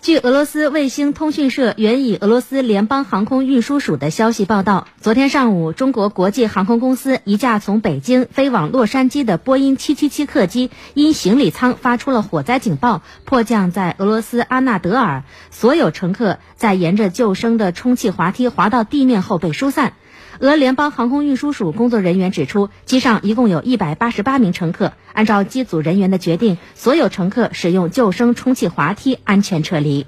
据俄罗斯卫星通讯社援引俄罗斯联邦航空运输署的消息报道，昨天上午，中国国际航空公司一架从北京飞往洛杉矶的波音777客机因行李舱发出了火灾警报，迫降在俄罗斯阿纳德尔。所有乘客在沿着救生的充气滑梯滑到地面后被疏散。俄联邦航空运输署工作人员指出，机上一共有一百八十八名乘客。按照机组人员的决定，所有乘客使用救生充气滑梯安全撤离。